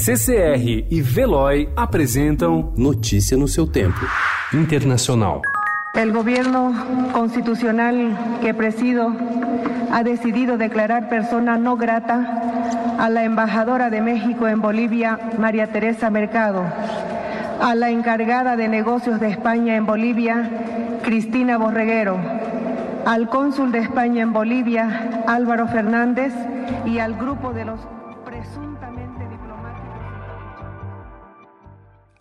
CCR e Veloy apresentam Notícia no seu tempo. Internacional. El gobierno constitucional que presido ha decidido declarar persona no grata a la embajadora de México en Bolivia, María Teresa Mercado, a la encargada de negocios de España en Bolivia, Cristina Borreguero, al cónsul de España en Bolivia, Álvaro Fernández, y al grupo de los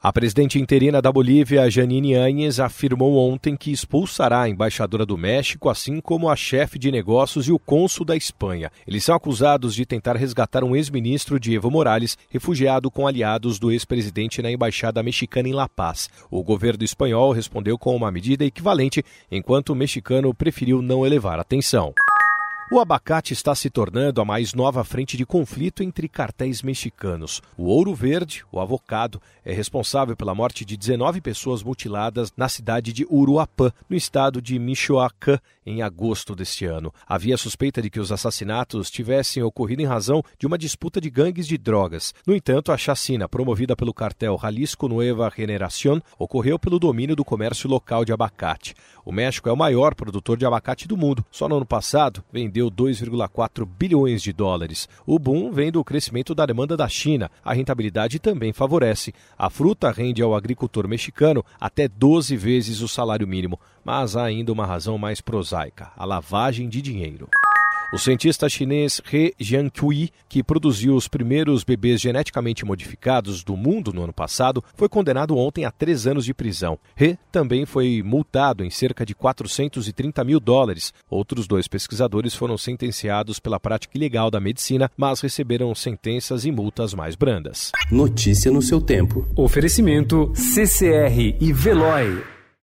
A presidente interina da Bolívia, Janine Áñez, afirmou ontem que expulsará a embaixadora do México, assim como a chefe de negócios e o cônsul da Espanha. Eles são acusados de tentar resgatar um ex-ministro de Evo Morales, refugiado com aliados do ex-presidente na embaixada mexicana em La Paz. O governo espanhol respondeu com uma medida equivalente, enquanto o mexicano preferiu não elevar a tensão. O abacate está se tornando a mais nova frente de conflito entre cartéis mexicanos. O ouro verde, o avocado, é responsável pela morte de 19 pessoas mutiladas na cidade de Uruapã, no estado de Michoacán, em agosto deste ano. Havia suspeita de que os assassinatos tivessem ocorrido em razão de uma disputa de gangues de drogas. No entanto, a chacina promovida pelo cartel Jalisco Nueva Generación ocorreu pelo domínio do comércio local de abacate. O México é o maior produtor de abacate do mundo. Só no ano passado vendeu vendeu 2,4 bilhões de dólares. O boom vem do crescimento da demanda da China. A rentabilidade também favorece. A fruta rende ao agricultor mexicano até 12 vezes o salário mínimo. Mas há ainda uma razão mais prosaica: a lavagem de dinheiro. O cientista chinês He Jiankui, que produziu os primeiros bebês geneticamente modificados do mundo no ano passado, foi condenado ontem a três anos de prisão. He também foi multado em cerca de 430 mil dólares. Outros dois pesquisadores foram sentenciados pela prática ilegal da medicina, mas receberam sentenças e multas mais brandas. Notícia no seu tempo. Oferecimento CCR e Veloy.